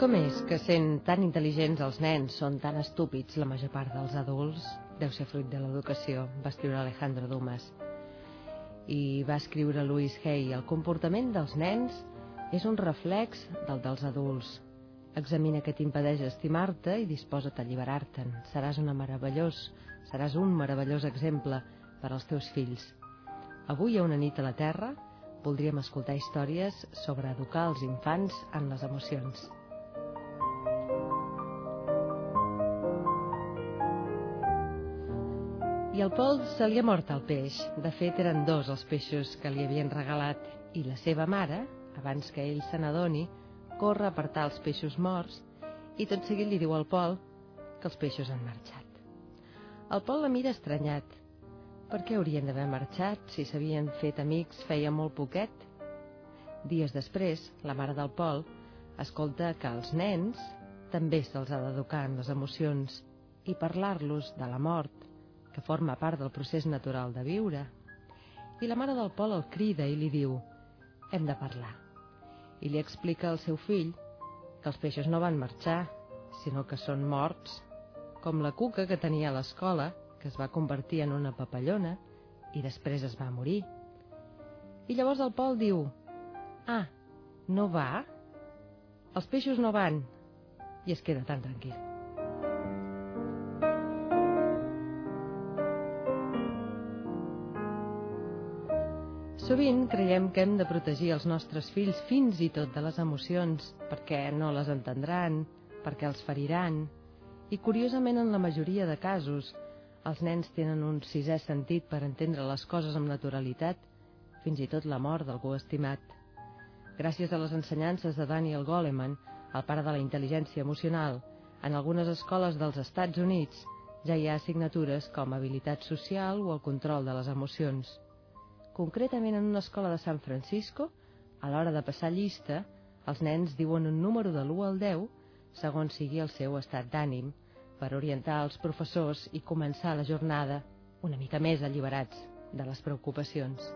Com és que sent tan intel·ligents els nens són tan estúpids la major part dels adults? Deu ser fruit de l'educació, va escriure Alejandro Dumas. I va escriure Louis Hay, el comportament dels nens és un reflex del dels adults. Examina què t'impedeix estimar-te i disposa't a alliberar-te'n. Seràs una meravellós, seràs un meravellós exemple per als teus fills. Avui a una nit a la Terra voldríem escoltar històries sobre educar els infants en les emocions. I al Pol se li ha mort el peix. De fet, eren dos els peixos que li havien regalat i la seva mare, abans que ell se n'adoni, corre a apartar els peixos morts i tot seguit li diu al Pol que els peixos han marxat. El Pol la mira estranyat per què haurien d'haver marxat si s'havien fet amics feia molt poquet? Dies després, la mare del Pol escolta que als nens també se'ls ha d'educar en les emocions i parlar-los de la mort, que forma part del procés natural de viure. I la mare del Pol el crida i li diu «Hem de parlar». I li explica al seu fill que els peixos no van marxar, sinó que són morts, com la cuca que tenia a l'escola que es va convertir en una papallona i després es va morir. I llavors el Pol diu, ah, no va? Els peixos no van. I es queda tan tranquil. Sovint creiem que hem de protegir els nostres fills fins i tot de les emocions, perquè no les entendran, perquè els feriran. I curiosament en la majoria de casos, els nens tenen un sisè sentit per entendre les coses amb naturalitat, fins i tot la mort d'algú estimat. Gràcies a les ensenyances de Daniel Goleman, el pare de la intel·ligència emocional, en algunes escoles dels Estats Units ja hi ha assignatures com habilitat social o el control de les emocions. Concretament en una escola de San Francisco, a l'hora de passar llista, els nens diuen un número de l'1 al 10 segons sigui el seu estat d'ànim, per orientar els professors i començar la jornada una mica més alliberats de les preocupacions.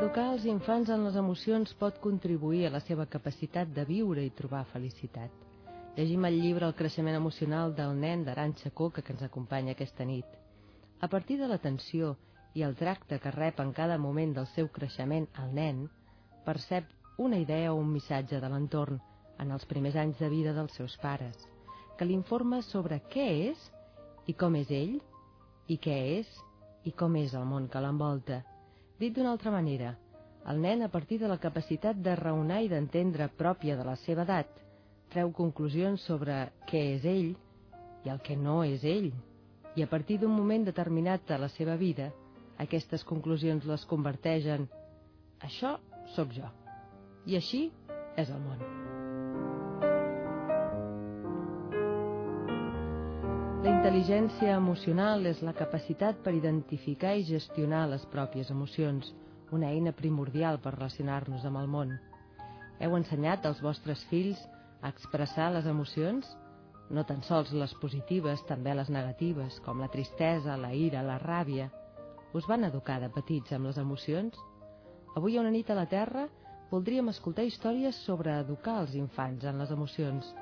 Educar els infants en les emocions pot contribuir a la seva capacitat de viure i trobar felicitat. Llegim el llibre El creixement emocional del nen d'Aranxa Coca que ens acompanya aquesta nit. A partir de l'atenció i el tracte que rep en cada moment del seu creixement el nen, percep una idea o un missatge de l'entorn en els primers anys de vida dels seus pares, que l'informa sobre què és i com és ell, i què és i com és el món que l'envolta. Dit d'una altra manera, el nen, a partir de la capacitat de raonar i d'entendre pròpia de la seva edat, treu conclusions sobre què és ell i el que no és ell, i a partir d'un moment determinat de la seva vida, aquestes conclusions les converteix en això sóc jo. I així és el món. La intel·ligència emocional és la capacitat per identificar i gestionar les pròpies emocions, una eina primordial per relacionar-nos amb el món. Heu ensenyat als vostres fills a expressar les emocions? No tan sols les positives, també les negatives, com la tristesa, la ira, la ràbia. Us van educar de petits amb les emocions? Avui a una nit a la Terra voldríem escoltar històries sobre educar els infants en les emocions.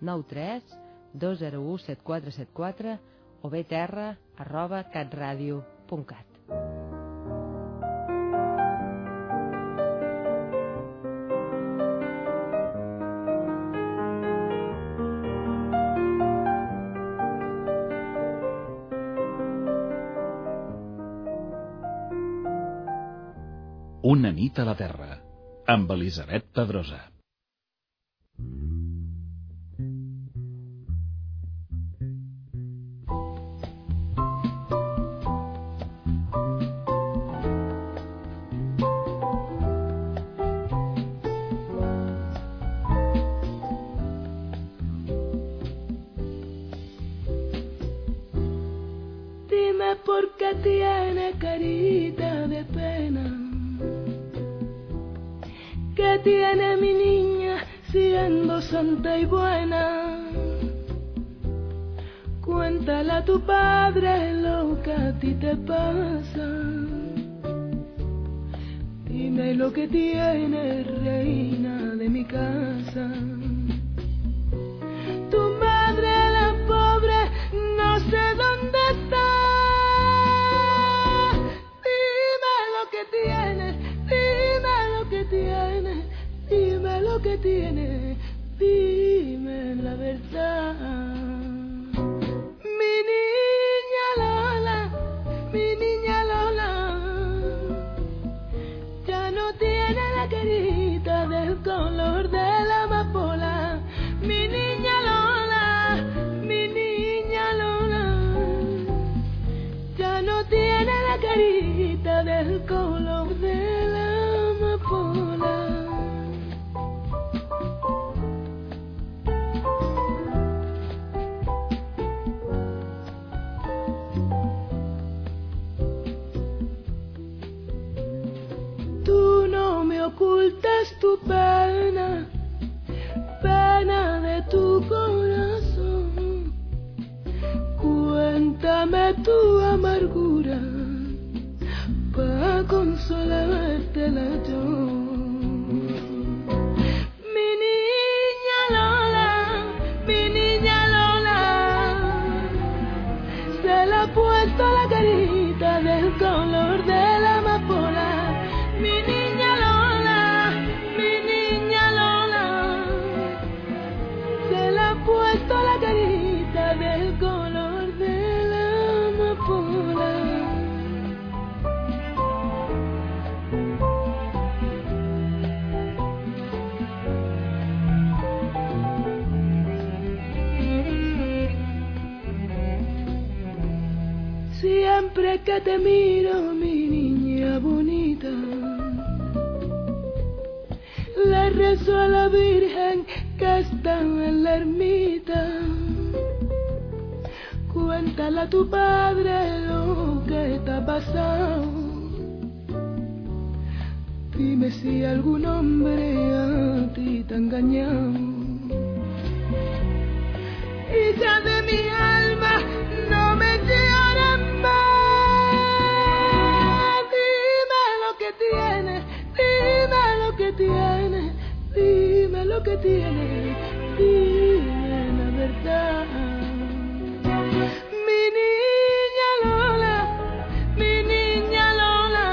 93 201 7474 o bé terra arroba catradio.cat. nit a la Terra amb Elisabet Pedrosa. Dime por qué tiene carita de pena tiene mi niña siendo santa y buena? Cuéntale a tu padre lo que a ti te pasa. Dime lo que tienes, reina de mi casa. Tu pena, pena de tu corazón. Cuéntame tu amargura para consolártela yo. Te miro, mi niña bonita, le rezo a la Virgen que está en la ermita. Cuéntale a tu padre lo que te ha pasado. Dime si algún hombre a ti te ha engañado. Hija de mi alma, dime la verdad. Mi niña Lola, mi niña Lola,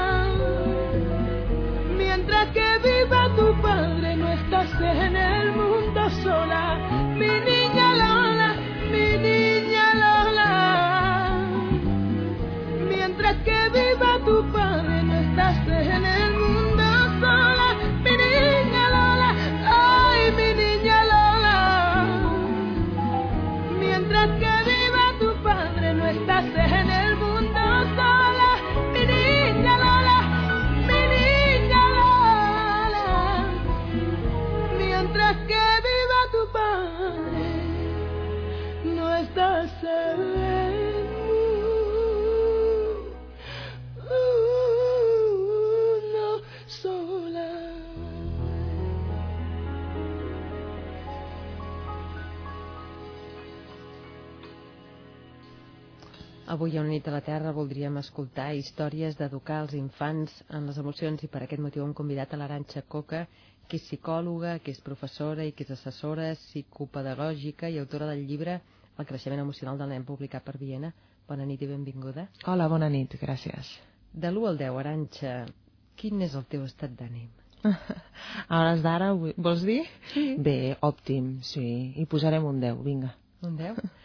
mientras que viva tu padre no estás en el mundo sola. Mi niña Avui a una nit a la Terra voldríem escoltar històries d'educar els infants en les emocions i per aquest motiu hem convidat a l'Aranxa Coca, que és psicòloga, que és professora i que és assessora psicopedagògica i autora del llibre El creixement emocional del nen publicat per Viena. Bona nit i benvinguda. Hola, bona nit, gràcies. De l'1 al 10, Aranxa, quin és el teu estat d'ànim? A hores d'ara, vols dir? Sí. Bé, òptim, sí. I posarem un 10, vinga. Un 10?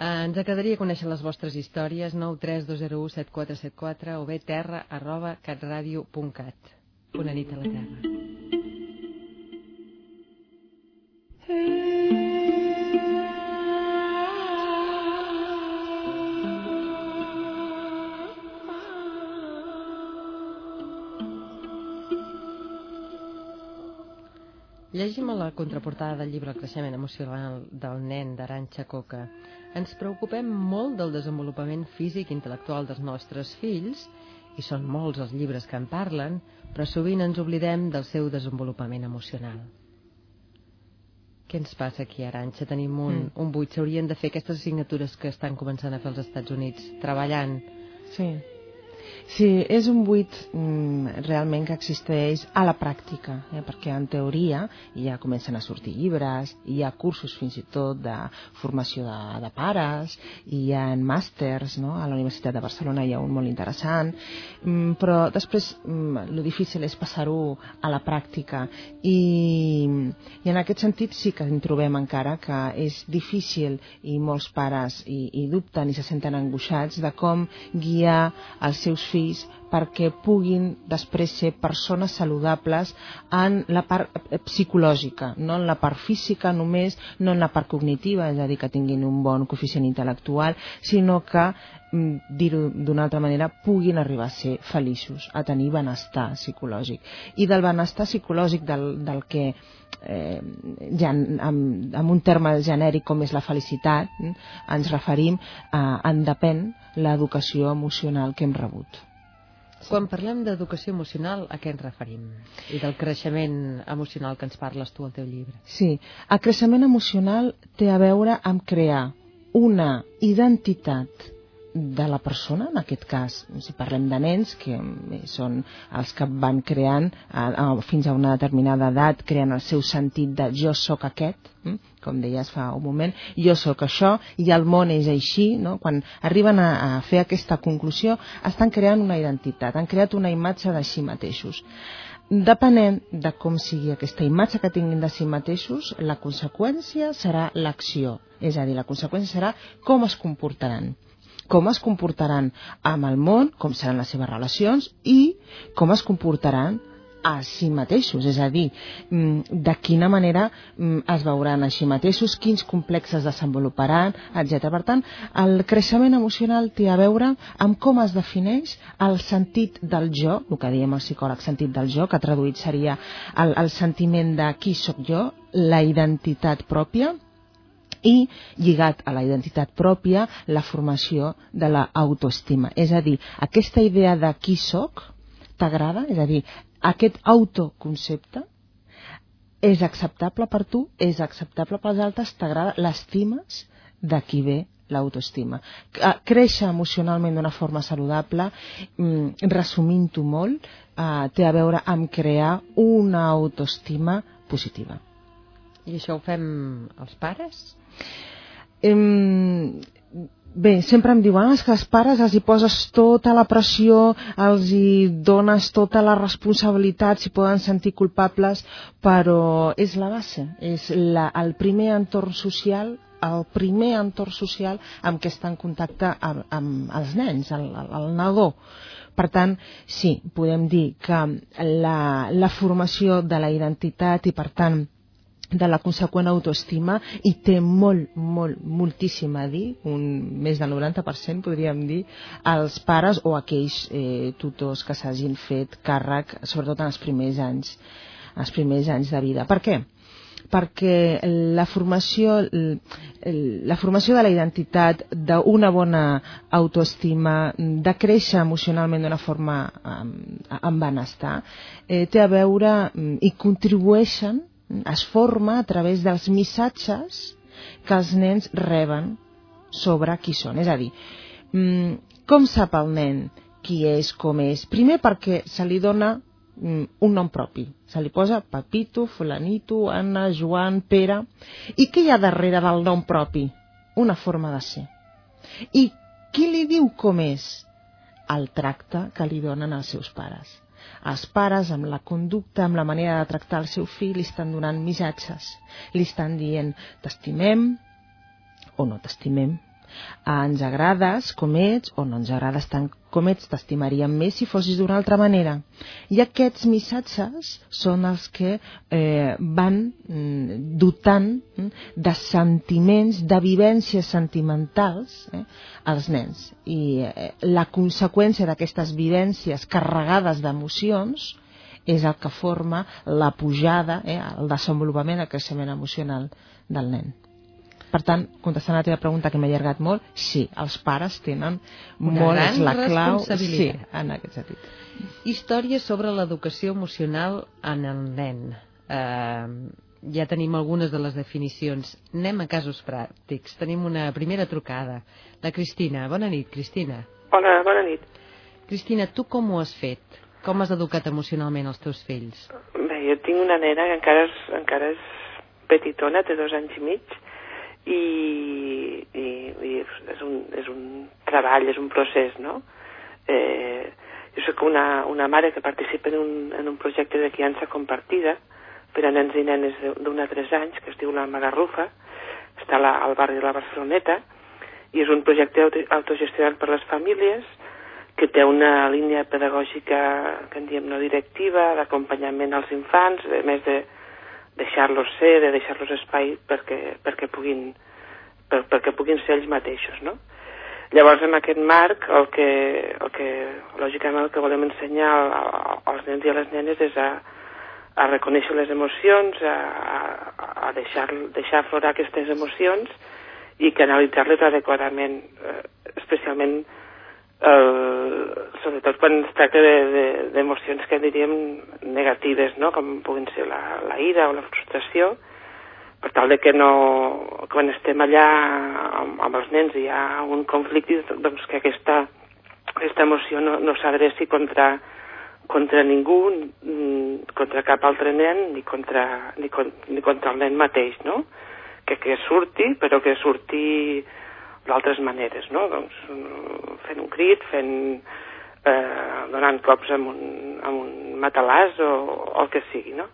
Eh, ens agradaria conèixer les vostres històries 932017474 o bé terra arroba catradio.cat. Una nit a la Terra. Llegim a la contraportada del llibre El creixement emocional del nen d'Aranxa Coca. Ens preocupem molt del desenvolupament físic i intel·lectual dels nostres fills, i són molts els llibres que en parlen, però sovint ens oblidem del seu desenvolupament emocional. Què ens passa aquí, Aranxa? Tenim un, Mm. un buit. S'haurien de fer aquestes assignatures que estan començant a fer els Estats Units, treballant. Sí. Sí, és un buit mm, realment que existeix a la pràctica, eh? perquè en teoria ja comencen a sortir llibres, hi ha cursos fins i tot de formació de, de pares, hi ha màsters, no? a la Universitat de Barcelona hi ha un molt interessant, mm, però després mm, el difícil és passar-ho a la pràctica i, i en aquest sentit sí que en trobem encara que és difícil i molts pares i, i dubten i se senten angoixats de com guiar els seus fills fills perquè puguin després ser persones saludables en la part eh, psicològica, no en la part física només, no en la part cognitiva, és a dir, que tinguin un bon coeficient intel·lectual, sinó que, mm, dir-ho d'una altra manera, puguin arribar a ser feliços, a tenir benestar psicològic. I del benestar psicològic del, del que eh, ja amb, amb un terme genèric com és la felicitat, eh, ens referim a en depèn l'educació emocional que hem rebut. Quan parlem d'educació emocional, a què ens referim? I del creixement emocional que ens parles tu al teu llibre. Sí, el creixement emocional té a veure amb crear una identitat de la persona, en aquest cas, si parlem de nens, que són els que van creant a, a, fins a una determinada edat, creant el seu sentit de jo sóc aquest, hm? com deies fa un moment, jo sóc això i el món és així, no? quan arriben a, a fer aquesta conclusió estan creant una identitat, han creat una imatge de si mateixos. Depenent de com sigui aquesta imatge que tinguin de si mateixos, la conseqüència serà l'acció, és a dir, la conseqüència serà com es comportaran com es comportaran amb el món, com seran les seves relacions i com es comportaran a si mateixos, és a dir, mm, de quina manera mm, es veuran a si mateixos, quins complexes desenvoluparan, etc. Per tant, el creixement emocional té a veure amb com es defineix el sentit del jo, el que diem el psicòleg sentit del jo, que traduït seria el, el sentiment de qui sóc jo, la identitat pròpia, i lligat a la identitat pròpia la formació de l'autoestima. És a dir, aquesta idea de qui sóc t'agrada? És a dir, aquest autoconcepte és acceptable per tu, és acceptable pels altres, t'agrada, l'estimes de qui ve l'autoestima. Créixer emocionalment d'una forma saludable, mm, resumint-ho molt, eh, té a veure amb crear una autoestima positiva. I això ho fem els pares? Em, bé, sempre em diuen ah, que els pares els hi poses tota la pressió, els hi dones tota la responsabilitat, si poden sentir culpables, però és la base, és la, el primer entorn social el primer entorn social amb què està en contacte amb, amb els nens, el, el, el nadó. Per tant, sí, podem dir que la, la formació de la identitat i, per tant, de la conseqüent autoestima i té molt, molt, moltíssim a dir, un, més del 90% podríem dir, als pares o aquells eh, tutors que s'hagin fet càrrec, sobretot en els primers anys, els primers anys de vida. Per què? perquè la formació, la formació de la identitat, d'una bona autoestima, de créixer emocionalment d'una forma amb benestar, eh, té a veure i contribueixen es forma a través dels missatges que els nens reben sobre qui són. És a dir, mm, com sap el nen qui és, com és? Primer perquè se li dona mm, un nom propi. Se li posa Papito, Fulanito, Anna, Joan, Pere... I què hi ha darrere del nom propi? Una forma de ser. I qui li diu com és? El tracte que li donen els seus pares els pares, amb la conducta, amb la manera de tractar el seu fill, li estan donant missatges. Li estan dient, t'estimem o no t'estimem. Ah, ens agrades com ets o no ens agrades tant com ets, t'estimaríem més si fossis d'una altra manera. I aquests missatges són els que eh, van mm, dotant mm, de sentiments, de vivències sentimentals eh, als nens. I eh, la conseqüència d'aquestes vivències carregades d'emocions és el que forma la pujada, eh, el desenvolupament, el creixement emocional del nen. Per tant, contestant a la teva pregunta que m'ha allargat molt, sí, els pares tenen Una molt gran la clau sí, en aquest sentit. Històries sobre l'educació emocional en el nen. Eh, ja tenim algunes de les definicions. Anem a casos pràctics. Tenim una primera trucada. La Cristina. Bona nit, Cristina. Hola, bona nit. Cristina, tu com ho has fet? Com has educat emocionalment els teus fills? Bé, jo tinc una nena que encara és, encara és petitona, té dos anys i mig, i, i, i és, un, és un treball, és un procés, no? Eh, jo sóc una, una mare que participa en un, en un projecte de criança compartida per a nens i nenes d'un a tres anys, que es diu la Magarrufa, està la, al barri de la Barceloneta, i és un projecte autogestionat per les famílies que té una línia pedagògica que en diem no directiva, d'acompanyament als infants, a més de deixar-los ser, de deixar-los espai perquè, perquè, puguin, per, perquè puguin ser ells mateixos, no? Llavors, en aquest marc, el que, el que lògicament, el que volem ensenyar als nens i a les nenes és a, a reconèixer les emocions, a, a, deixar, deixar aflorar aquestes emocions i canalitzar-les adequadament, eh, especialment eh, sobretot quan es tracta d'emocions de, de, que diríem negatives, no? com puguin ser la, la ira o la frustració, per tal de que no, quan estem allà amb, amb els nens hi ha un conflicte, doncs que aquesta, aquesta emoció no, no s'adreci contra, contra ningú, contra cap altre nen, ni contra, ni, ni contra el nen mateix, no? Que, que surti, però que surti d'altres maneres, no? Doncs fent un crit, fent, eh, donant cops amb un, amb un matalàs o, o el que sigui, no?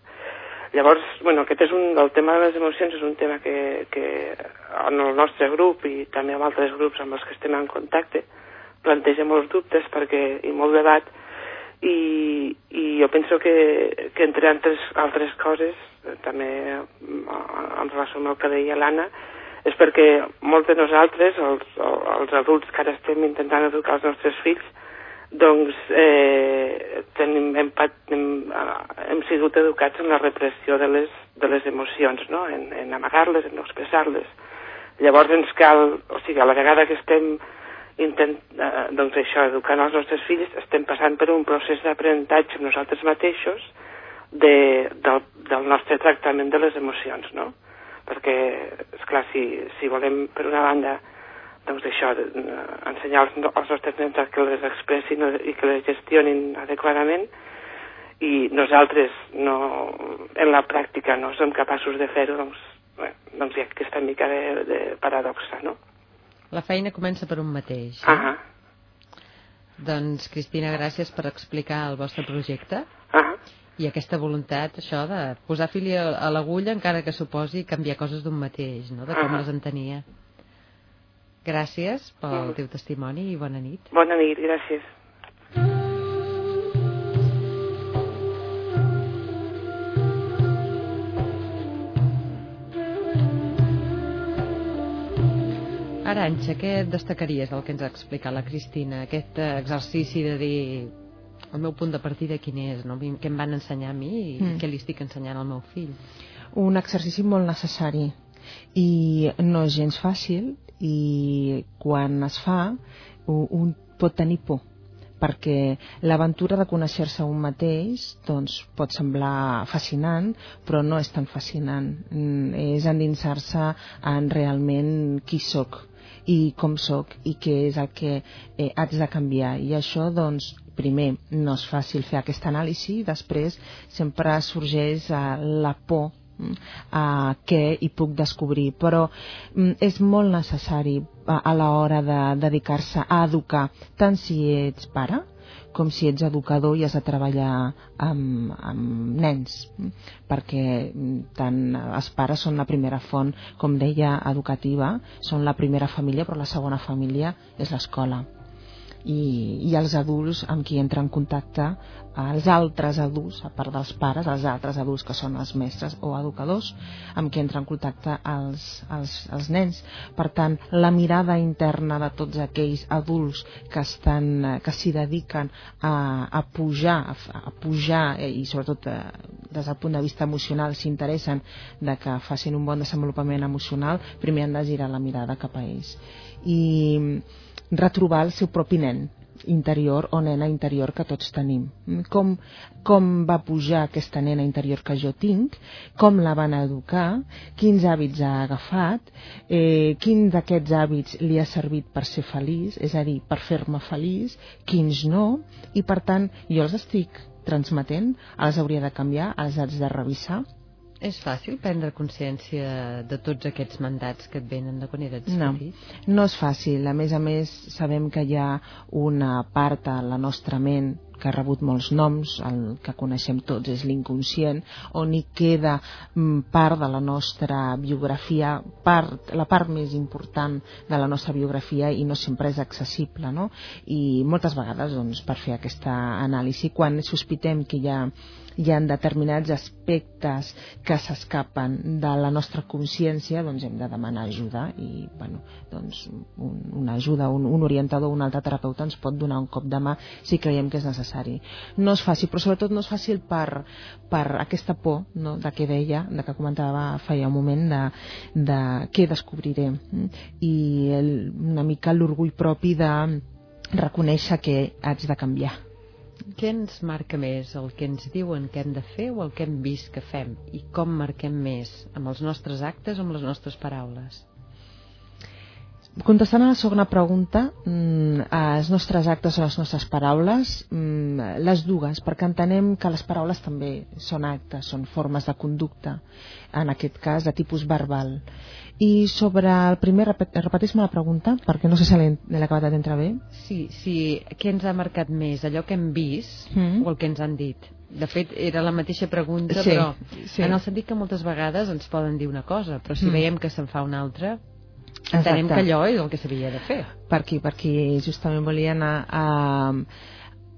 Llavors, bueno, aquest és un, el tema de les emocions és un tema que, que en el nostre grup i també amb altres grups amb els que estem en contacte planteja molts dubtes perquè, i molt debat i, i jo penso que, que entre altres, altres coses també en relació amb el que deia l'Anna és perquè molts de nosaltres, els, els adults que ara estem intentant educar els nostres fills, doncs eh, tenim, hem, hem, hem sigut educats en la repressió de les, de les emocions, no? en, en amagar-les, en no expressar-les. Llavors ens cal, o sigui, a la vegada que estem intent, eh, doncs això, educant els nostres fills, estem passant per un procés d'aprenentatge nosaltres mateixos de, del, del nostre tractament de les emocions, no? Perquè, és clar si, si volem, per una banda, doncs això, ensenyar als, als nostres nens que les expressin i que les gestionin adequadament, i nosaltres no, en la pràctica no som capaços de fer-ho, doncs, bé, doncs hi ha aquesta mica de, de paradoxa, no? La feina comença per un mateix. Eh? Ah doncs, Cristina, gràcies per explicar el vostre projecte. Ah i aquesta voluntat, això, de posar fil a l'agulla encara que suposi canviar coses d'un mateix, no? de com -huh. les entenia. Gràcies pel teu testimoni i bona nit. Bona nit, gràcies. Aranxa, què destacaries del que ens ha explicat la Cristina? Aquest exercici de dir el meu punt de partida quin és, no? què em van ensenyar a mi i mm. què li estic ensenyant al meu fill. Un exercici molt necessari i no és gens fàcil i quan es fa un pot tenir por perquè l'aventura de conèixer-se un mateix doncs, pot semblar fascinant, però no és tan fascinant. Mm, és endinsar-se en realment qui sóc i com sóc i què és el que eh, haig de canviar. I això, doncs, primer no és fàcil fer aquesta anàlisi, després sempre sorgeix uh, la por mm, a què hi puc descobrir, però mm, és molt necessari a, a l'hora de dedicar-se a educar, tant si ets pare com si ets educador i has de treballar amb, amb nens, mm, perquè tant els pares són la primera font, com deia, educativa, són la primera família, però la segona família és l'escola i, i els adults amb qui entra en contacte els altres adults, a part dels pares, els altres adults que són els mestres o educadors, amb qui entra en contacte els, els, els nens. Per tant, la mirada interna de tots aquells adults que estan que s'hi dediquen a, a pujar, a, a pujar eh, i sobretot eh, des del punt de vista emocional s'interessen de que facin un bon desenvolupament emocional, primer han de girar la mirada cap a ells. I retrobar el seu propi nen interior o nena interior que tots tenim. Com, com va pujar aquesta nena interior que jo tinc, com la van educar, quins hàbits ha agafat, eh, quin d'aquests hàbits li ha servit per ser feliç, és a dir, per fer-me feliç, quins no, i per tant jo els estic transmetent, els hauria de canviar, els haig de revisar, És fàcil prendre consciència de tots aquests mandats que et venen de quan eres No, petit? no és fàcil. A més a més, sabem que hi ha una part a la nostra ment que ha rebut molts noms, el que coneixem tots és l'inconscient, on hi queda mm, part de la nostra biografia, part, la part més important de la nostra biografia i no sempre és accessible, no? I moltes vegades, doncs, per fer aquesta anàlisi, quan sospitem que hi ha hi ha determinats aspectes que s'escapen de la nostra consciència, doncs hem de demanar ajuda i, bueno, doncs un, una ajuda, un, un orientador, un altre terapeuta ens pot donar un cop de mà si creiem que és necessari. No és fàcil, però sobretot no és fàcil per, per aquesta por no, de què deia, de que comentava feia un moment, de, de què descobriré i el, una mica l'orgull propi de reconèixer que haig de canviar. Què ens marca més, el que ens diuen que hem de fer o el que hem vist que fem? I com marquem més, amb els nostres actes o amb les nostres paraules? Contestant a la segona pregunta, mm, els nostres actes o les nostres paraules, mm, les dues, perquè entenem que les paraules també són actes, són formes de conducta, en aquest cas de tipus verbal. I sobre el primer, repet- repetis-me la pregunta, perquè no sé si l'he acabat d'entrar bé. Sí, sí, què ens ha marcat més, allò que hem vist Mm. o el que ens han dit? De fet, era la mateixa pregunta, Sí, però sí. en el sentit que moltes vegades ens poden dir una cosa, però si Mm. veiem que se'n fa una altra, entenem que allò és el que s'havia de fer. Per aquí, per aquí justament volia anar a...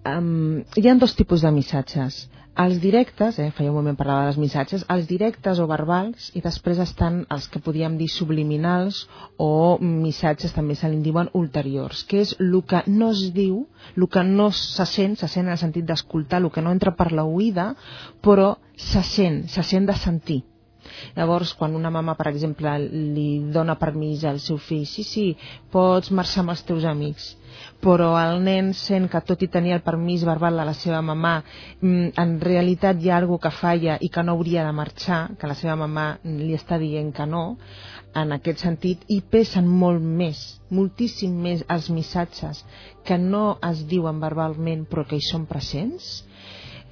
Um, hi ha dos tipus de missatges. Els directes, eh, feia un moment parlava dels missatges, els directes o verbals i després estan els que podíem dir subliminals o missatges també se li diuen ulteriors, que és el que no es diu, el que no se sent, se sent en el sentit d'escoltar, el que no entra per la oïda, però se sent, se sent de sentir. Llavors, quan una mama, per exemple, li dona permís al seu fill, sí, sí, pots marxar amb els teus amics, però el nen sent que tot i tenir el permís verbal de la seva mamà, mm, en realitat hi ha alguna que falla i que no hauria de marxar, que la seva mamà li està dient que no, en aquest sentit, i pesen molt més, moltíssim més els missatges que no es diuen verbalment però que hi són presents,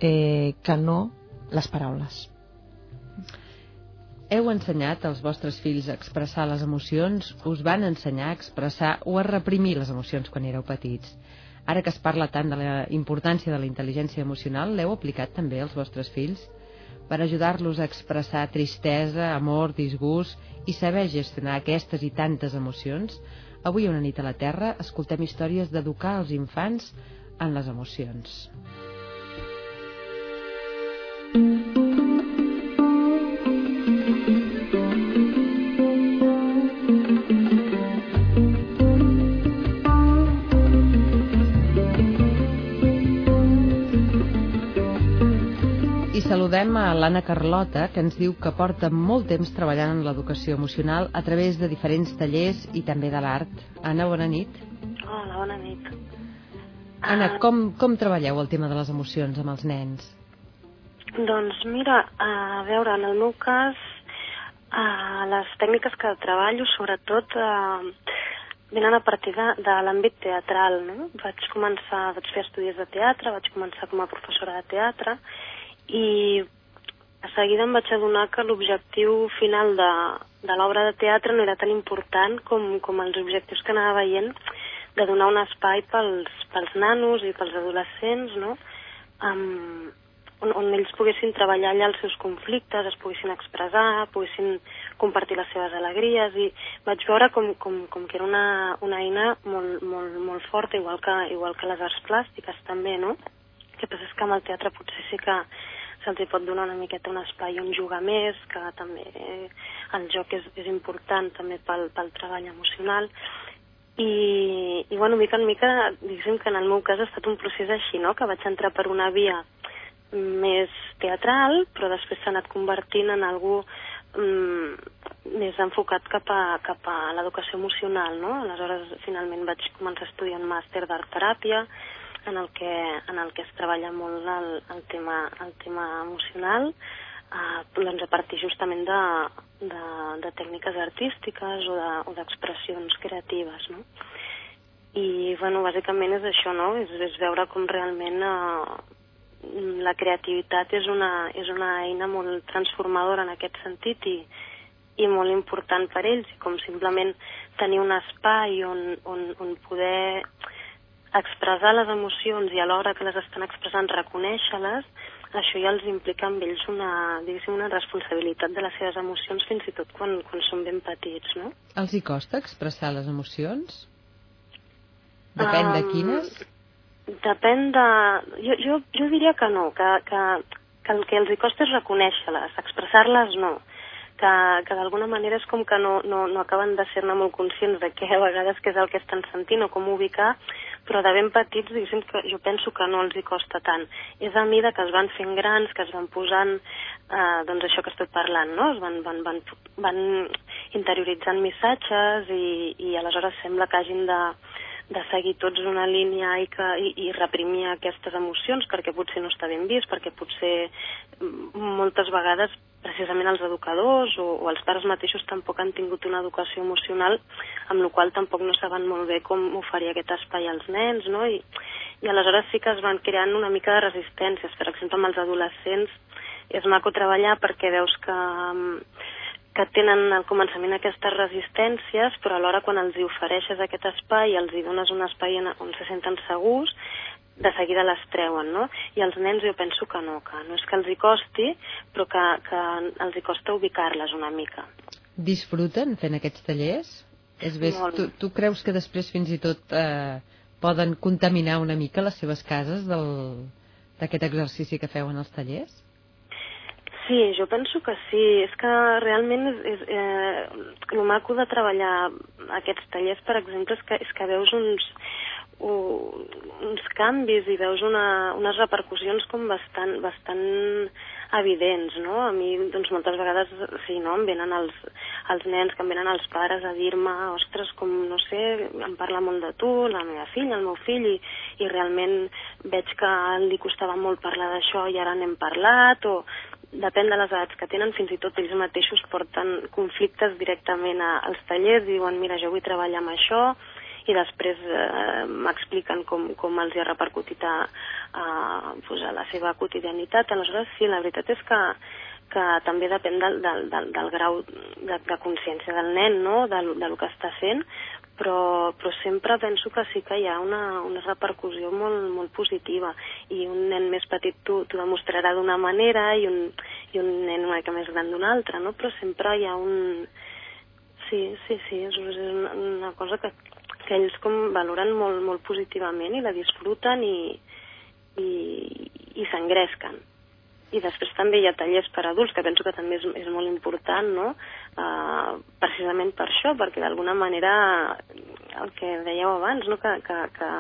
eh, que no les paraules. Heu ensenyat als vostres fills a expressar les emocions? Us van ensenyar a expressar o a reprimir les emocions quan éreu petits? Ara que es parla tant de la importància de la intel·ligència emocional, l'heu aplicat també als vostres fills? Per ajudar-los a expressar tristesa, amor, disgust i saber gestionar aquestes i tantes emocions, avui a una nit a la Terra escoltem històries d'educar els infants en les emocions. I saludem a l'Anna Carlota, que ens diu que porta molt temps treballant en l'educació emocional a través de diferents tallers i també de l'art. Anna, bona nit. Hola, bona nit. Anna, Ah, com, com treballeu el tema de les emocions amb els nens? Doncs mira, a veure, en el meu cas, a les tècniques que treballo, sobretot, eh, venen a partir de, de l'àmbit teatral, no? Vaig començar, vaig fer estudis de teatre, vaig començar com a professora de teatre, i a seguida em vaig adonar que l'objectiu final de, de l'obra de teatre no era tan important com, com els objectius que anava veient de donar un espai pels, pels nanos i pels adolescents, no? Um, on, on ells poguessin treballar allà els seus conflictes, es poguessin expressar, poguessin compartir les seves alegries i vaig veure com, com, com que era una, una eina molt, molt, molt forta, igual que, igual que les arts plàstiques també, no? Que passa és que amb el teatre potser sí que se'ls pot donar una miqueta un espai on jugar més, que també el joc és, és important també pel, pel treball emocional. I, i bueno, mica en mica, diguéssim que en el meu cas ha estat un procés així, no?, que vaig entrar per una via més teatral, però després s'ha anat convertint en algú mm, més enfocat cap a, cap a l'educació emocional, no? Aleshores, finalment vaig començar a estudiar un màster d'art teràpia, en el que, en el que es treballa molt el, el, tema, el tema emocional, eh, doncs a partir justament de, de, de tècniques artístiques o d'expressions de, creatives, no? I, bueno, bàsicament és això, no? És, és veure com realment eh, la creativitat és una, és una eina molt transformadora en aquest sentit i, i molt important per ells, com simplement tenir un espai on, on, on poder expressar les emocions i alhora que les estan expressant reconèixer-les, això ja els implica amb ells una, una responsabilitat de les seves emocions fins i tot quan, quan són ben petits, no? Els hi costa expressar les emocions? Depèn um, de quines? Depèn de... Jo, jo, jo diria que no, que, que, que el que els hi costa és reconèixer-les, expressar-les no que, que d'alguna manera és com que no, no, no acaben de ser-ne molt conscients de què a vegades què és el que estan sentint o com ubicar, però de ben petits diguéssim que jo penso que no els hi costa tant. És a mida que es van fent grans, que es van posant eh, doncs això que estic parlant, no? Es van, van, van, van interioritzant missatges i, i aleshores sembla que hagin de, de seguir tots una línia i, que, i, i reprimir aquestes emocions perquè potser no està ben vist, perquè potser mm, moltes vegades precisament els educadors o, o els pares mateixos tampoc han tingut una educació emocional, amb la qual tampoc no saben molt bé com oferir aquest espai als nens, no? I, I aleshores sí que es van creant una mica de resistències. Per exemple, amb els adolescents és maco treballar perquè veus que, que tenen al començament aquestes resistències, però alhora quan els hi ofereixes aquest espai, els hi dones un espai on se senten segurs, de seguida les treuen, no? I els nens jo penso que no, que no és que els hi costi, però que, que els hi costa ubicar-les una mica. Disfruten fent aquests tallers? És bé, tu, tu creus que després fins i tot eh, poden contaminar una mica les seves cases d'aquest exercici que feu en els tallers? Sí, jo penso que sí. És que realment és, és, eh, el maco de treballar aquests tallers, per exemple, és que, és que veus uns, uns canvis i veus una, unes repercussions com bastant, bastant evidents, no? A mi, doncs, moltes vegades, sí, no?, em venen els, els nens, que em venen els pares a dir-me, ostres, com, no sé, em parla molt de tu, la meva filla, el meu fill, i, i realment veig que li costava molt parlar d'això i ara n'hem parlat, o depèn de les edats que tenen, fins i tot ells mateixos porten conflictes directament a, als tallers, diuen, mira, jo vull treballar amb això, i després eh, m'expliquen com, com els hi ha repercutit a, a, pues a la seva quotidianitat. Aleshores, sí, la veritat és que, que també depèn del, del, del, del grau de, de consciència del nen, no? del, del que està fent, però, però sempre penso que sí que hi ha una, una repercussió molt, molt positiva i un nen més petit t'ho demostrarà d'una manera i un, i un nen una mica més gran d'una altra, no? però sempre hi ha un... Sí, sí, sí, és una, una cosa que, que ells com valoren molt, molt positivament i la disfruten i, i, i s'engresquen. I després també hi ha tallers per adults, que penso que també és, és molt important, no? Uh, precisament per això, perquè d'alguna manera el que dèieu abans, no? que, que, que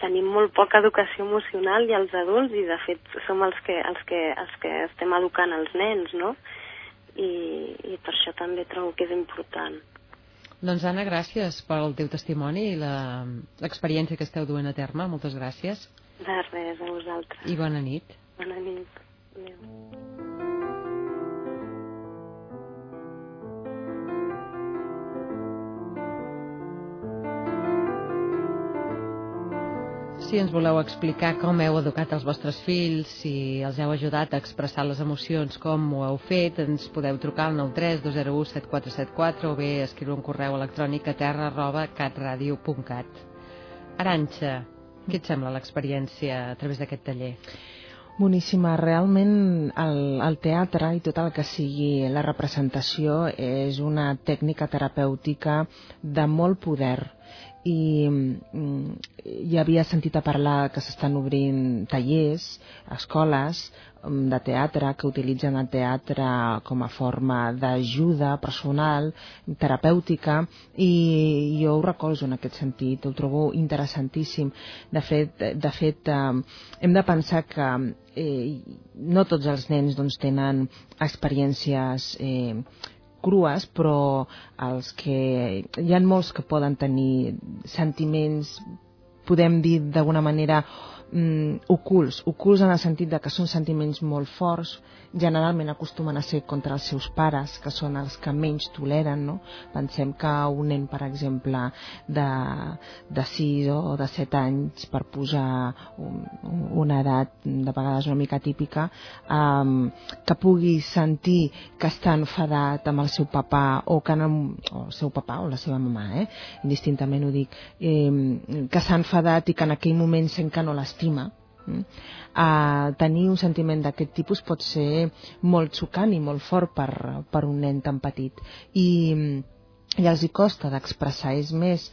tenim molt poca educació emocional i els adults i de fet som els que, els que, els que estem educant els nens, no? I, i per això també trobo que és important. Doncs Anna, gràcies pel teu testimoni i l'experiència que esteu duent a terme. Moltes gràcies. De res, a vosaltres. I bona nit. Bona nit. Adéu. Si ens voleu explicar com heu educat els vostres fills, si els heu ajudat a expressar les emocions, com ho heu fet, ens podeu trucar al 93 201 7474 o bé escriure un correu electrònic a terra arroba catradio.cat. Aranxa, què et sembla l'experiència a través d'aquest taller? Boníssima. Realment el, el teatre i tot el que sigui la representació és una tècnica terapèutica de molt poder i mm, ja havia sentit a parlar que s'estan obrint tallers, escoles mm, de teatre que utilitzen el teatre com a forma d'ajuda personal, terapèutica i jo ho recolzo en aquest sentit, ho trobo interessantíssim. De fet, de fet hem de pensar que eh, no tots els nens doncs, tenen experiències eh, crues, però els que... hi ha molts que poden tenir sentiments, podem dir d'alguna manera, mm, ocults, ocults en el sentit de que són sentiments molt forts, generalment acostumen a ser contra els seus pares, que són els que menys toleren, no? Pensem que un nen, per exemple, de, de 6 o de 7 anys, per posar un, una edat de vegades una mica típica, um, que pugui sentir que està enfadat amb el seu papà o que no, o el seu papà o la seva mamà, eh? indistintament ho dic, eh, que s'ha enfadat i que en aquell moment sent que no l'estima, Uh, tenir un sentiment d'aquest tipus pot ser molt xocant i molt fort per, per un nen tan petit. I i els hi costa d'expressar, és més,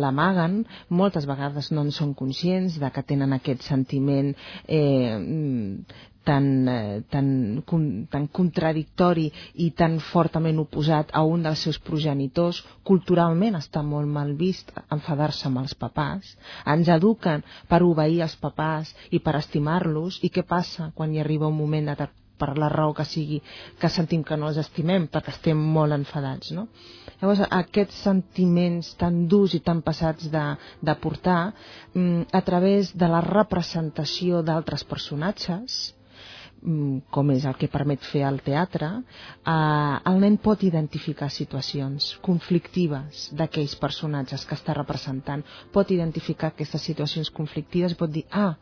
l'amaguen, moltes vegades no en són conscients de que tenen aquest sentiment eh, tan, eh, tan, tan contradictori i tan fortament oposat a un dels seus progenitors, culturalment està molt mal vist enfadar-se amb els papàs. Ens eduquen per obeir els papàs i per estimar-los i què passa quan hi arriba un moment de per la raó que sigui, que sentim que no els estimem perquè estem molt enfadats, no? Llavors, aquests sentiments tan durs i tan passats de, de portar, mm, a través de la representació d'altres personatges, com és el que permet fer el teatre, eh, el nen pot identificar situacions conflictives d'aquells personatges que està representant, pot identificar aquestes situacions conflictives i pot dir, ah,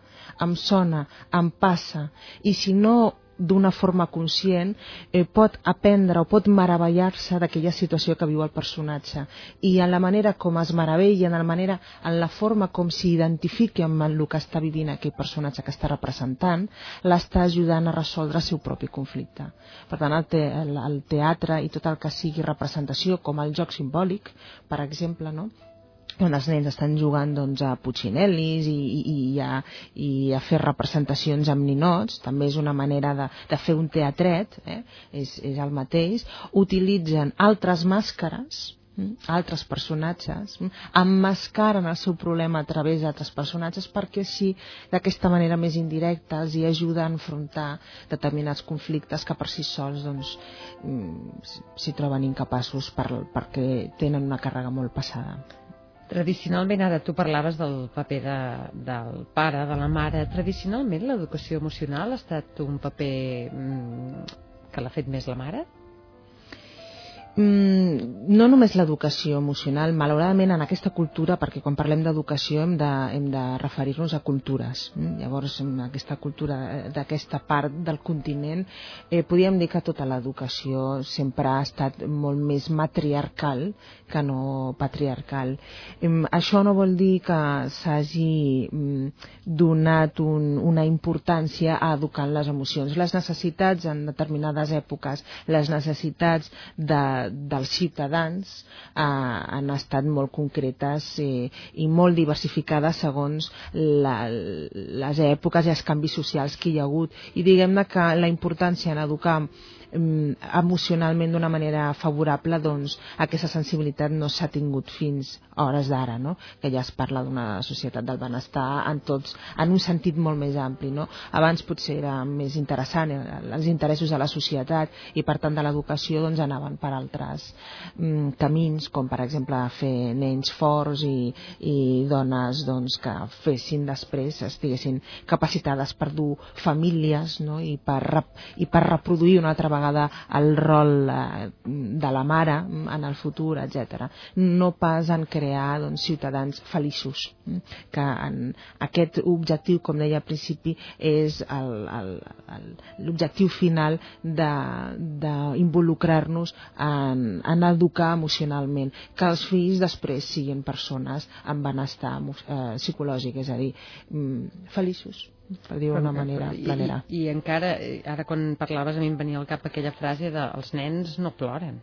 em sona, em passa, i si no d'una forma conscient eh, pot aprendre o pot meravellar-se d'aquella situació que viu el personatge i en la manera com es meravella en la manera, en la forma com s'identifica amb el que està vivint aquell personatge que està representant l'està ajudant a resoldre el seu propi conflicte per tant el, te el, el teatre i tot el que sigui representació com el joc simbòlic per exemple no? On els nens estan jugant doncs, a putxinel·lis i, i, i, a, i a fer representacions amb ninots, també és una manera de, de fer un teatret, eh? és, és el mateix, utilitzen altres màscares, mm, altres personatges, mm, emmascaren el seu problema a través d'altres personatges perquè així, d'aquesta manera més indirecta, els hi ajuda a enfrontar determinats conflictes que per si sols doncs, mm, s'hi troben incapaços per, perquè tenen una càrrega molt passada. Tradicionalment, ara tu parlaves del paper de, del pare, de la mare. Tradicionalment l'educació emocional ha estat un paper mm, que l'ha fet més la mare? Mm, no només l'educació emocional, malauradament en aquesta cultura, perquè quan parlem d'educació hem de, hem de referir-nos a cultures. Mm? Llavors, en aquesta cultura d'aquesta part del continent, eh, podríem dir que tota l'educació sempre ha estat molt més matriarcal que no patriarcal. Eh, això no vol dir que s'hagi mm, donat un, una importància a educar les emocions. Les necessitats en determinades èpoques, les necessitats de dels ciutadans eh, han estat molt concretes i, i molt diversificades segons la, les èpoques i els canvis socials que hi ha hagut. I diguem-ne que la importància en educar emocionalment d'una manera favorable doncs aquesta sensibilitat no s'ha tingut fins a hores d'ara no? que ja es parla d'una societat del benestar en tots, en un sentit molt més ampli no? abans potser era més interessant eh, els interessos de la societat i per tant de l'educació doncs anaven per altres mm, camins com per exemple fer nens forts i, i dones doncs, que fessin després estiguessin capacitades per dur famílies no? I, per, i per reproduir una altra vegada vegada el rol eh, de la mare en el futur, etc. No pas en crear doncs, ciutadans feliços, mm, que en aquest objectiu, com deia al principi, és l'objectiu final d'involucrar-nos en, en educar emocionalment, que els fills després siguin persones amb benestar eh, psicològic, és a dir, mm, feliços per dir-ho d'una manera planera. I, I encara, eh, ara quan parlaves a mi em venia al cap aquella frase de els nens no ploren.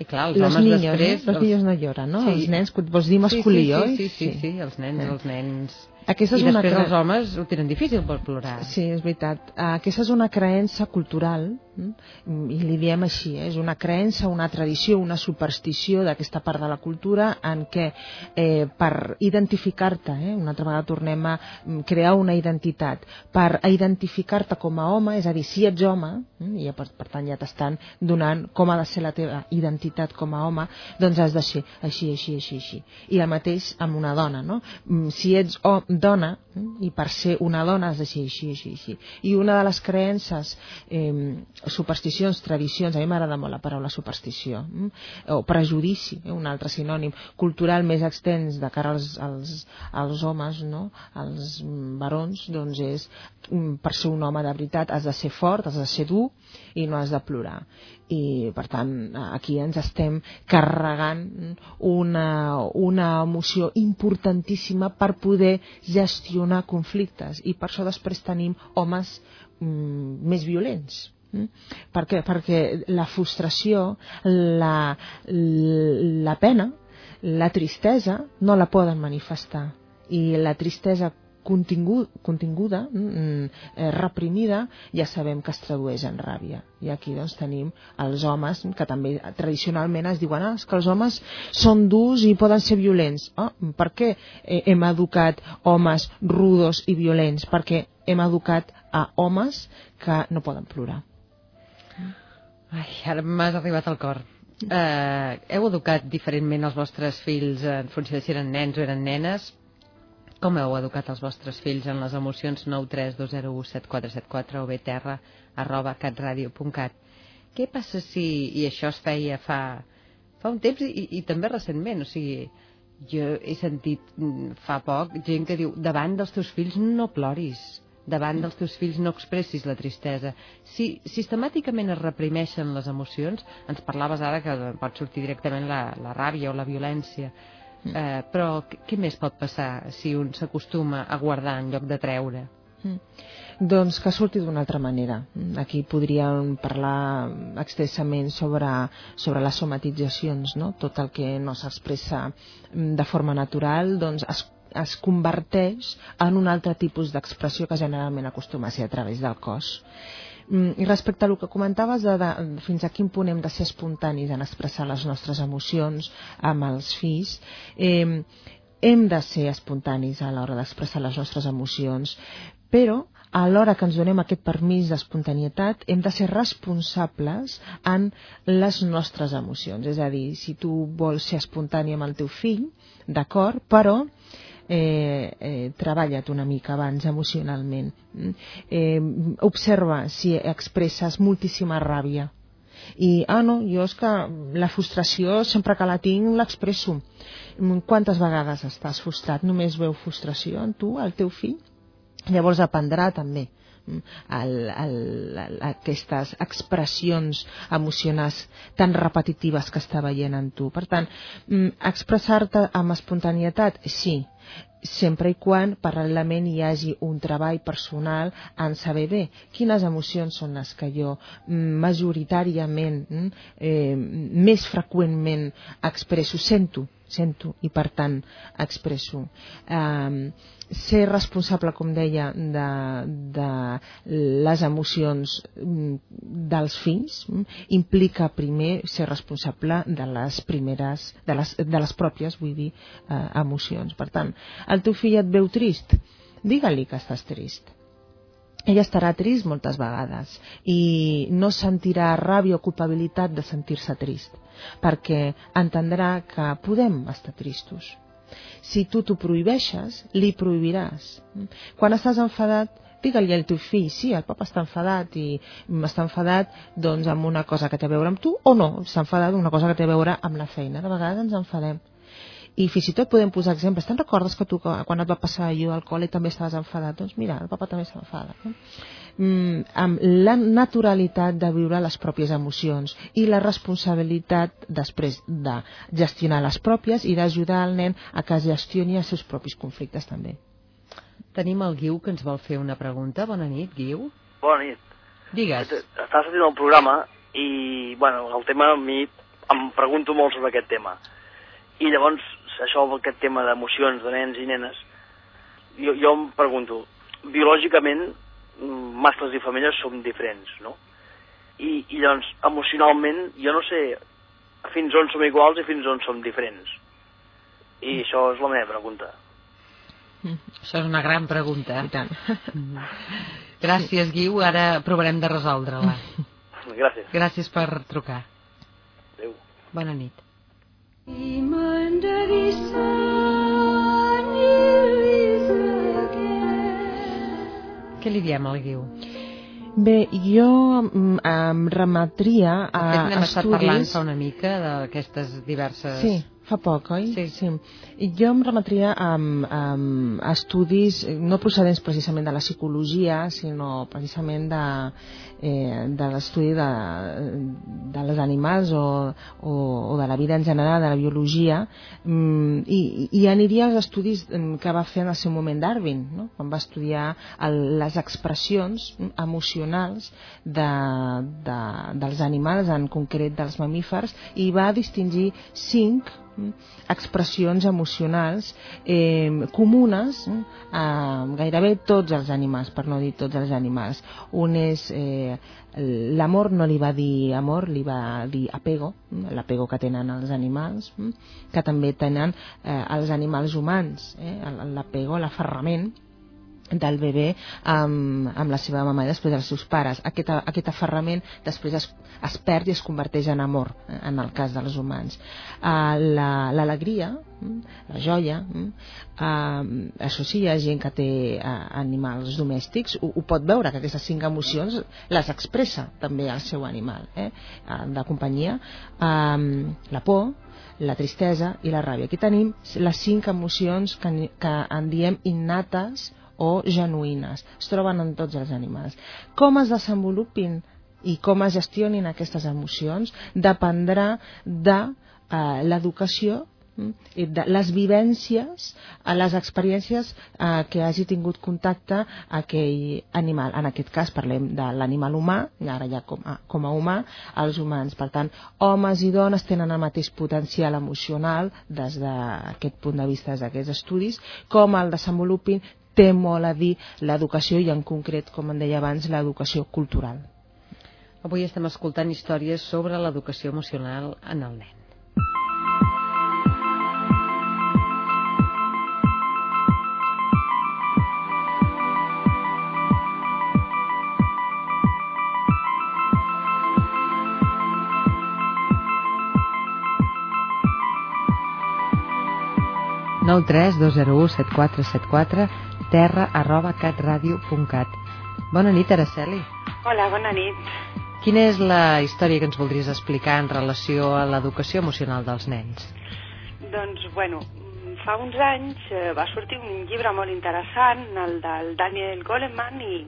I clar, els los homes niños, després... ¿no? Los niños no lloran, no? Sí. Els nens, vols dir masculí, sí, sí, oi? Sí, sí, sí, sí, els nens, els nens... Aquesta és I una després cre... els homes ho tenen difícil per plorar. Sí, és veritat. Aquesta és una creença cultural mm? i li diem així, eh? és una creença, una tradició, una superstició d'aquesta part de la cultura en què eh, per identificar-te, eh? una altra vegada tornem a mm, crear una identitat, per identificar-te com a home, és a dir, si ets home, mm? i per, per tant ja t'estan donant com ha de ser la teva identitat com a home, doncs has de ser així, així, així, així. I el mateix amb una dona, no? Si ets oh, dona, i per ser una dona de ser així, així, així. I una de les creences eh, supersticions, tradicions, a mi m'agrada molt la paraula superstició, mm? o prejudici, eh? un altre sinònim, cultural més extens de cara als, als, als homes, no? als barons, doncs és, mm, per ser un home de veritat has de ser fort, has de ser dur i no has de plorar. I, per tant, aquí ens estem carregant una, una emoció importantíssima per poder gestionar conflictes i per això després tenim homes mm, més violents Mm? Per què? Perquè la frustració, la, la pena, la tristesa no la poden manifestar i la tristesa continguda, continguda mm, eh, reprimida, ja sabem que es tradueix en ràbia. I aquí doncs tenim els homes, que també tradicionalment es diuen ah, que els homes són durs i poden ser violents. Ah, per què eh, hem educat homes rudos i violents? Perquè hem educat a homes que no poden plorar. Ai, ara m'has arribat al cor. Eh, heu educat diferentment els vostres fills en funció de si eren nens o eren nenes? Com heu educat els vostres fills en les emocions 932017474 o bé terra arroba catradio.cat? Què passa si, i això es feia fa, fa un temps i, i també recentment, o sigui, jo he sentit mm, fa poc gent que diu davant dels teus fills no ploris davant dels teus fills no expressis la tristesa. Si sistemàticament es reprimeixen les emocions, ens parlaves ara que pot sortir directament la, la ràbia o la violència, mm. eh, però què més pot passar si un s'acostuma a guardar en lloc de treure? Mm. Doncs que surti d'una altra manera. Aquí podríem parlar extensament sobre, sobre les somatitzacions, no? tot el que no s'expressa de forma natural doncs es es converteix en un altre tipus d'expressió que generalment acostuma a ser a través del cos. Mm, I respecte a el que comentaves de, de, fins a quin punt hem de ser espontanis en expressar les nostres emocions amb els fills, eh, hem de ser espontanis a l'hora d'expressar les nostres emocions, però a l'hora que ens donem aquest permís d'espontanietat hem de ser responsables en les nostres emocions. És a dir, si tu vols ser espontani amb el teu fill, d'acord, però eh, eh, treballa't una mica abans emocionalment. Mm? Eh, observa si expresses moltíssima ràbia. I, ah, no, jo és que la frustració sempre que la tinc l'expresso. Mm, quantes vegades estàs frustrat? Només veu frustració en tu, al teu fill? Llavors aprendrà també mm, el, el, el, aquestes expressions emocionals tan repetitives que està veient en tu. Per tant, expressar-te amb espontanietat, sí, sempre i quan paral·lelament hi hagi un treball personal en saber bé quines emocions són les que jo mm, majoritàriament, mm, eh, més freqüentment expresso, sento sento i per tant expresso. Eh, ser responsable, com deia, de, de les emocions mm, dels fills mm, implica primer ser responsable de les primeres, de les, de les pròpies, vull dir, eh, emocions. Per tant, el teu fill et veu trist, digue-li que estàs trist ella estarà trist moltes vegades i no sentirà ràbia o culpabilitat de sentir-se trist perquè entendrà que podem estar tristos. Si tu t'ho prohibeixes, li prohibiràs. Quan estàs enfadat, digue-li al teu fill, sí, el papa està enfadat i està enfadat doncs, amb una cosa que té a veure amb tu o no, està enfadat amb una cosa que té a veure amb la feina. De vegades ens enfadem i fins i tot podem posar exemples. Te'n recordes que tu, quan et va passar allò al col·le, també estaves enfadat? Doncs mira, el papa també s'enfada. No? Mm, amb la naturalitat de viure les pròpies emocions i la responsabilitat després de gestionar les pròpies i d'ajudar el nen a que gestioni els seus propis conflictes també. Tenim el Guiu que ens vol fer una pregunta. Bona nit, Guiu. Bona nit. Digues. Estàs sentint el programa i, bueno, el tema a mi em pregunto molt sobre aquest tema. I llavors això, aquest tema d'emocions de nens i nenes, jo, jo em pregunto, biològicament, mm, mascles i femelles som diferents, no? i, i llavors emocionalment jo no sé fins on som iguals i fins on som diferents. I això és la meva pregunta. Això és una gran pregunta. I tant. Gràcies, Guiu. Ara provarem de resoldre-la. Gràcies. Gràcies per trucar. Adéu. Bona nit. Què li diem al Guiu? Bé, jo mm, em remetria a fet, n'hem estat parlant estudis... fa una mica d'aquestes diverses... Sí, fa poc, oi? Sí. sí. I jo em remetria a, a, a estudis no procedents precisament de la psicologia, sinó precisament de, eh, de l'estudi de, de les animals o, o, o de la vida en general, de la biologia, mm, i, i aniria als estudis mm, que va fer en el seu moment Darwin, no? quan va estudiar el, les expressions mm, emocionals de, de, dels animals, en concret dels mamífers, i va distingir cinc expressions emocionals eh, comunes eh, a gairebé tots els animals, per no dir tots els animals. Un és eh, l'amor no li va dir amor, li va dir apego, l'apego que tenen els animals, que també tenen eh, els animals humans, eh, l'apego, l'aferrament, del bebè amb, amb la seva mama i després dels seus pares. Aquest, aquest aferrament després es, es perd i es converteix en amor, en el cas dels humans. Uh, L'alegria, la, la joia, uh, això sí, hi ha gent que té uh, animals domèstics, ho, ho pot veure, que aquestes cinc emocions les expressa també el seu animal eh, de companyia. Uh, la por, la tristesa i la ràbia. Aquí tenim les cinc emocions que, que en diem innates o genuïnes. Es troben en tots els animals. Com es desenvolupin i com es gestionin aquestes emocions dependrà de eh, l'educació i de les vivències, a les experiències eh, que hagi tingut contacte aquell animal. En aquest cas parlem de l'animal humà, i ara ja com a, com a humà, els humans. Per tant, homes i dones tenen el mateix potencial emocional des d'aquest punt de vista, d'aquests estudis, com el desenvolupin té molt a dir l'educació i en concret, com em deia abans, l'educació cultural. Avui estem escoltant històries sobre l'educació emocional en el nen. nou tres dos zero u set quatre set quatre terra arroba catradio.cat Bona nit, Araceli. Hola, bona nit. Quina és la història que ens voldries explicar en relació a l'educació emocional dels nens? Doncs, bueno, fa uns anys eh, va sortir un llibre molt interessant, el del Daniel Goleman, i,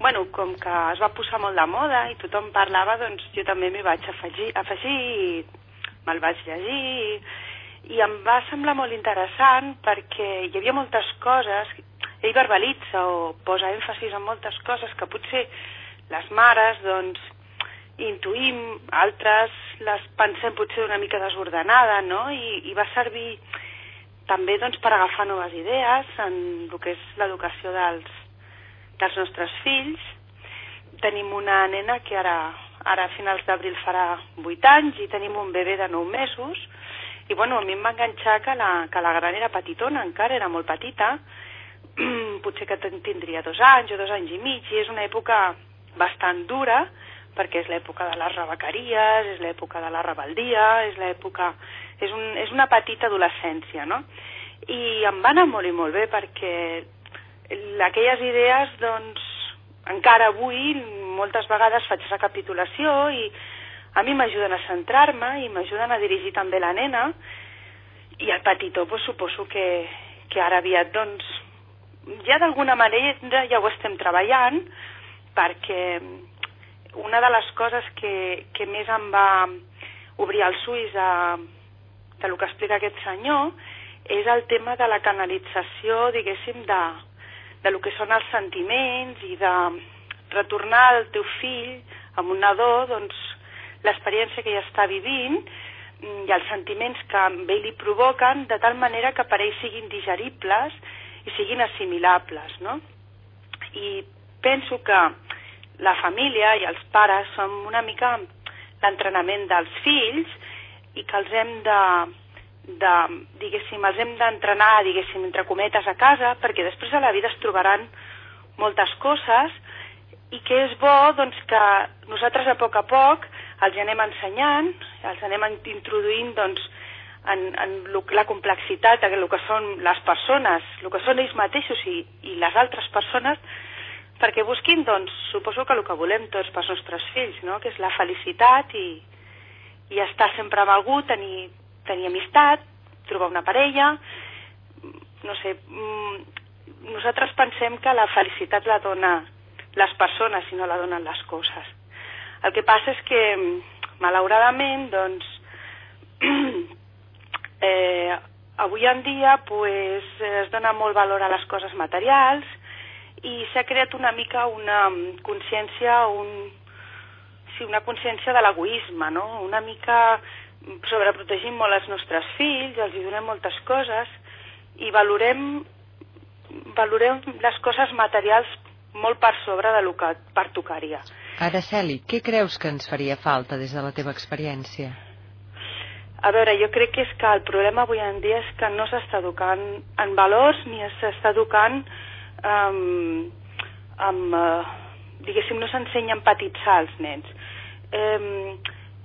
bueno, com que es va posar molt de moda i tothom parlava, doncs jo també m'hi vaig afegir, afegir i me'l vaig llegir i, i em va semblar molt interessant perquè hi havia moltes coses, ell verbalitza o posa èmfasis en moltes coses que potser les mares, doncs, intuïm, altres les pensem potser una mica desordenada, no? I, i va servir també doncs, per agafar noves idees en el que és l'educació dels, dels nostres fills. Tenim una nena que ara, ara a finals d'abril farà 8 anys i tenim un bebè de 9 mesos i bueno, a mi em va enganxar que la, que la gran era petitona, encara era molt petita, potser que tindria dos anys o dos anys i mig, i és una època bastant dura, perquè és l'època de les rebequeries, és l'època de la rebeldia, és l'època... És, un, és una petita adolescència, no? I em va anar molt i molt bé perquè aquelles idees, doncs, encara avui, moltes vegades faig recapitulació i a mi m'ajuden a centrar-me i m'ajuden a dirigir també la nena i el petitó pues, suposo que, que ara aviat doncs ja d'alguna manera ja ho estem treballant perquè una de les coses que, que més em va obrir els ulls a, de lo que explica aquest senyor és el tema de la canalització, diguéssim, de, de lo que són els sentiments i de retornar al teu fill amb un nadó, doncs, l'experiència que ja està vivint i els sentiments que amb ell li provoquen de tal manera que per ell siguin digeribles i siguin assimilables, no? I penso que la família i els pares som una mica l'entrenament dels fills i que els hem de, de diguéssim, els hem d'entrenar, diguéssim, entre cometes a casa, perquè després a la vida es trobaran moltes coses i que és bo doncs, que nosaltres a poc a poc els anem ensenyant, els anem introduint doncs, en, en la complexitat de el que són les persones, el que són ells mateixos i, i les altres persones, perquè busquin, doncs, suposo que el que volem tots pels nostres fills, no? que és la felicitat i, i estar sempre amb algú, tenir, tenir amistat, trobar una parella, no sé, mm, nosaltres pensem que la felicitat la dona les persones i no la donen les coses. El que passa és que, malauradament, doncs, eh, avui en dia pues, es dona molt valor a les coses materials i s'ha creat una mica una consciència, un, sí, una consciència de l'egoisme, no? Una mica sobreprotegim molt els nostres fills, els hi donem moltes coses i valorem, valorem les coses materials molt per sobre de lo que pertocaria. Araceli, què creus que ens faria falta des de la teva experiència? A veure, jo crec que és que el problema avui en dia és que no s'està educant en valors ni s'està educant um, amb, uh, diguéssim, no s'ensenya empatitzar als nens. Um,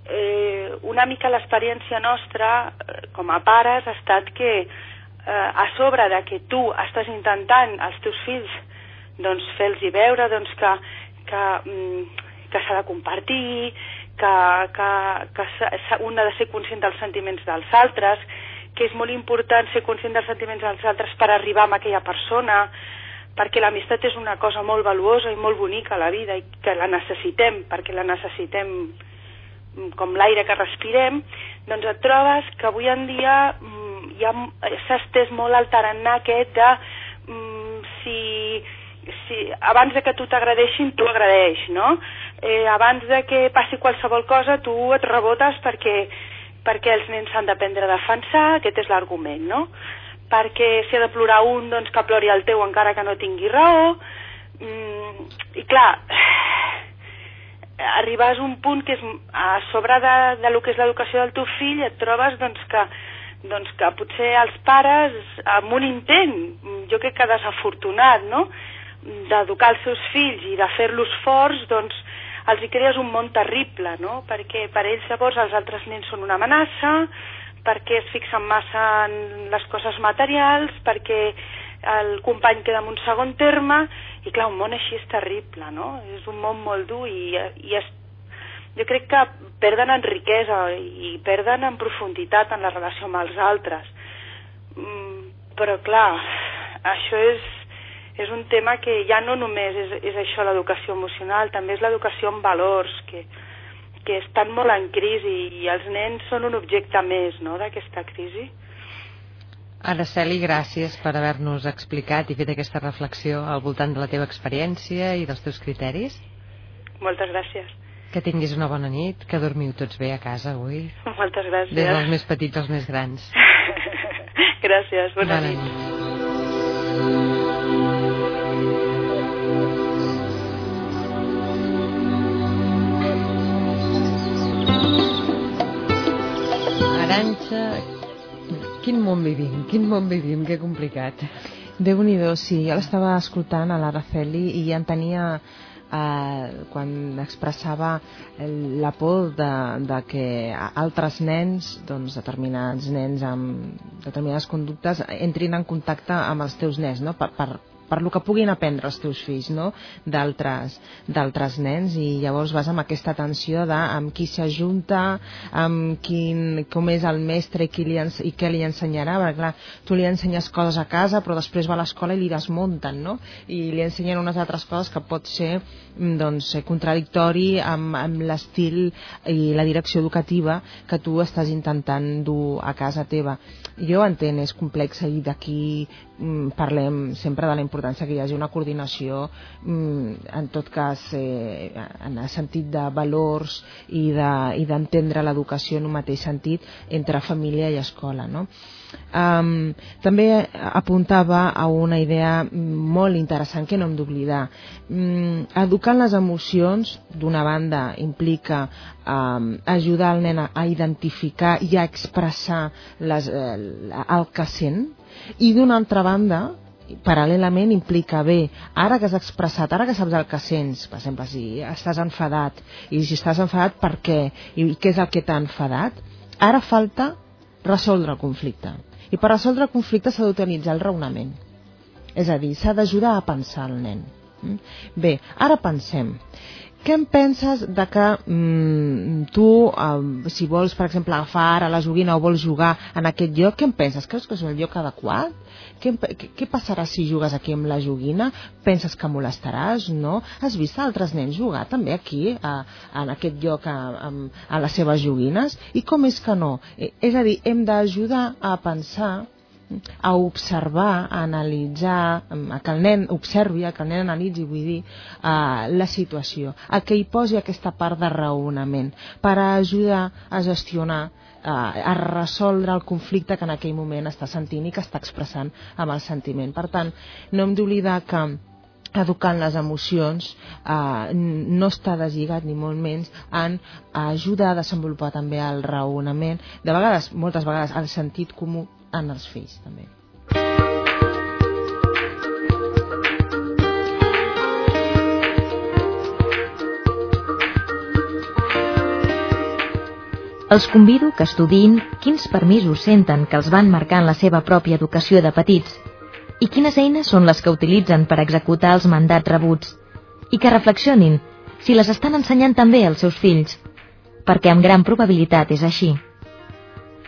eh, una mica l'experiència nostra eh, com a pares ha estat que eh, a sobre de que tu estàs intentant als teus fills doncs fer-los veure doncs, que, que, mm, que s'ha de compartir, que, que, que un ha de ser conscient dels sentiments dels altres, que és molt important ser conscient dels sentiments dels altres per arribar a aquella persona, perquè l'amistat és una cosa molt valuosa i molt bonica a la vida i que la necessitem, perquè la necessitem mm, com l'aire que respirem, doncs et trobes que avui en dia mm, ja s'ha estès molt el tarannà aquest de si si, abans de que tu t'agradeixin, tu agradeix, no? Eh, abans de que passi qualsevol cosa, tu et rebotes perquè, perquè els nens s'han d'aprendre a defensar, aquest és l'argument, no? Perquè si ha de plorar un, doncs que plori el teu encara que no tingui raó. Mm, I clar, arribes a un punt que és a sobre de, de lo que és l'educació del teu fill et trobes doncs, que, doncs, que potser els pares amb un intent, jo crec que desafortunat, no? D'educar els seus fills i de fer-los forts, doncs els hi crees un món terrible, no? Perquè per ells llavors els altres nens són una amenaça, perquè es fixen massa en les coses materials, perquè el company queda en un segon terme, i clar, un món així és terrible, no? És un món molt dur i, i es, jo crec que perden en riquesa i perden en profunditat en la relació amb els altres. Mm, però clar, això és és un tema que ja no només és, és això l'educació emocional, també és l'educació en valors, que, que estan molt en crisi i els nens són un objecte més no, d'aquesta crisi. Araceli, gràcies per haver-nos explicat i fet aquesta reflexió al voltant de la teva experiència i dels teus criteris. Moltes gràcies. Que tinguis una bona nit, que dormiu tots bé a casa avui. Moltes gràcies. Des dels més petits als més grans. gràcies, bona, bona nit. nit. Aranxa... Quin món vivim, quin món vivim, que complicat. déu nhi sí, jo l'estava escoltant a l'Araceli i ja entenia eh, quan expressava la por de, de que altres nens, doncs determinats nens amb determinades conductes entrin en contacte amb els teus nens, no? per, per, per lo que puguin aprendre els teus fills no? d'altres nens i llavors vas amb aquesta atenció de amb qui s'ajunta, amb quin, com és el mestre i, qui li, i què li ensenyarà, perquè clar, tu li ensenyes coses a casa però després va a l'escola i li desmunten no? i li ensenyen unes altres coses que pot ser mm, doncs, contradictori amb, amb l'estil i la direcció educativa que tu estàs intentant dur a casa teva. Jo entenc, és complex i d'aquí mm, parlem sempre de la importància importància que hi hagi una coordinació mm, en tot cas eh, en el sentit de valors i d'entendre de, l'educació en un mateix sentit entre família i escola no? Um, també apuntava a una idea molt interessant que no hem d'oblidar. Um, educar les emocions, d'una banda, implica um, ajudar el nen a identificar i a expressar les, eh, el que sent, i d'una altra banda, paral·lelament implica bé, ara que has expressat, ara que saps el que sents, per exemple, si estàs enfadat, i si estàs enfadat per què, i què és el que t'ha enfadat, ara falta resoldre el conflicte. I per resoldre el conflicte s'ha d'utilitzar el raonament. És a dir, s'ha d'ajudar a pensar el nen. Mm? Bé, ara pensem. Què en penses de que mm, tu, eh, si vols, per exemple, agafar ara la joguina o vols jugar en aquest lloc, què en penses? Creus que és el lloc adequat? Què, què, passarà si jugues aquí amb la joguina? Penses que molestaràs? No? Has vist altres nens jugar també aquí, a, en aquest lloc, a, a, a les seves joguines? I com és que no? Eh, és a dir, hem d'ajudar a pensar a observar, a analitzar, a que el nen observi, a que el nen analitzi, vull dir, uh, la situació, a que hi posi aquesta part de raonament per ajudar a gestionar uh, a resoldre el conflicte que en aquell moment està sentint i que està expressant amb el sentiment. Per tant, no hem d'oblidar que educant les emocions eh, no està deslligat ni molt menys en ajudar a desenvolupar també el raonament de vegades, moltes vegades el sentit comú en els fills també. Els convido que estudin quins permisos senten que els van marcar en la seva pròpia educació de petits i quines eines són les que utilitzen per executar els mandats rebuts i que reflexionin si les estan ensenyant també als seus fills, perquè amb gran probabilitat és així.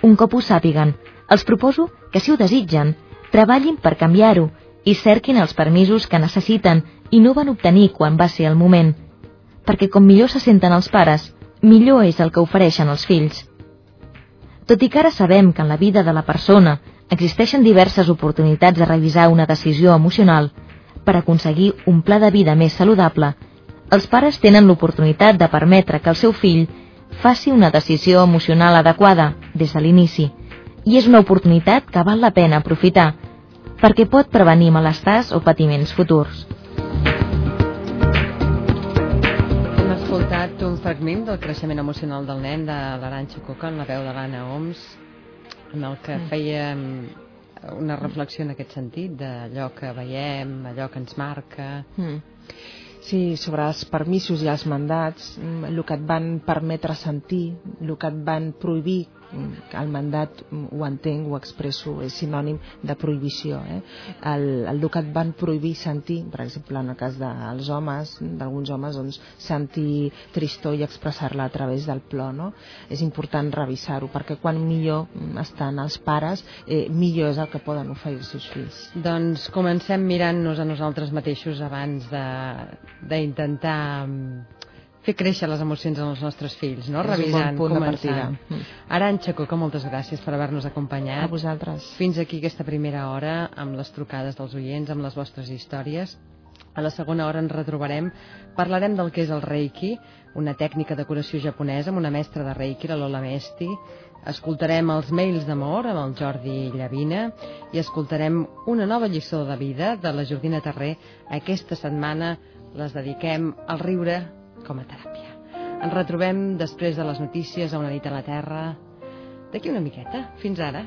Un cop ho sàpiguen, els proposo que, si ho desitgen, treballin per canviar-ho i cerquin els permisos que necessiten i no van obtenir quan va ser el moment. Perquè com millor se senten els pares, millor és el que ofereixen els fills. Tot i que ara sabem que en la vida de la persona existeixen diverses oportunitats de revisar una decisió emocional per aconseguir un pla de vida més saludable, els pares tenen l'oportunitat de permetre que el seu fill faci una decisió emocional adequada des de l'inici i és una oportunitat que val la pena aprofitar, perquè pot prevenir malestars o patiments futurs. Hem escoltat un fragment del creixement emocional del nen de l'Aranxa Coca en la veu de l'Anna Oms, en el que feia una reflexió en aquest sentit d'allò que veiem, allò que ens marca... Mm. Sí, sobre els permisos i els mandats, mm, el que et van permetre sentir, el que et van prohibir el mandat ho entenc, ho expresso, és sinònim de prohibició. Eh? El, el que et van prohibir sentir, per exemple, en el cas dels homes, d'alguns homes, doncs, sentir tristor i expressar-la a través del plor. No? És important revisar-ho, perquè quan millor estan els pares, eh, millor és el que poden oferir els seus fills. Doncs comencem mirant-nos a nosaltres mateixos abans d'intentar fer créixer les emocions en els nostres fills, no? És Revisant, bon punt començant. de partida. Aranxa Coca, moltes gràcies per haver-nos acompanyat. A vosaltres. Fins aquí aquesta primera hora amb les trucades dels oients, amb les vostres històries. A la segona hora ens retrobarem, parlarem del que és el Reiki, una tècnica de curació japonesa amb una mestra de Reiki, la Lola Mesti, escoltarem els mails d'amor amb el Jordi Llavina i escoltarem una nova lliçó de vida de la Jordina Terré. Aquesta setmana les dediquem al riure com a teràpia. Ens retrobem després de les notícies a una nit a la Terra d'aquí una miqueta. Fins ara.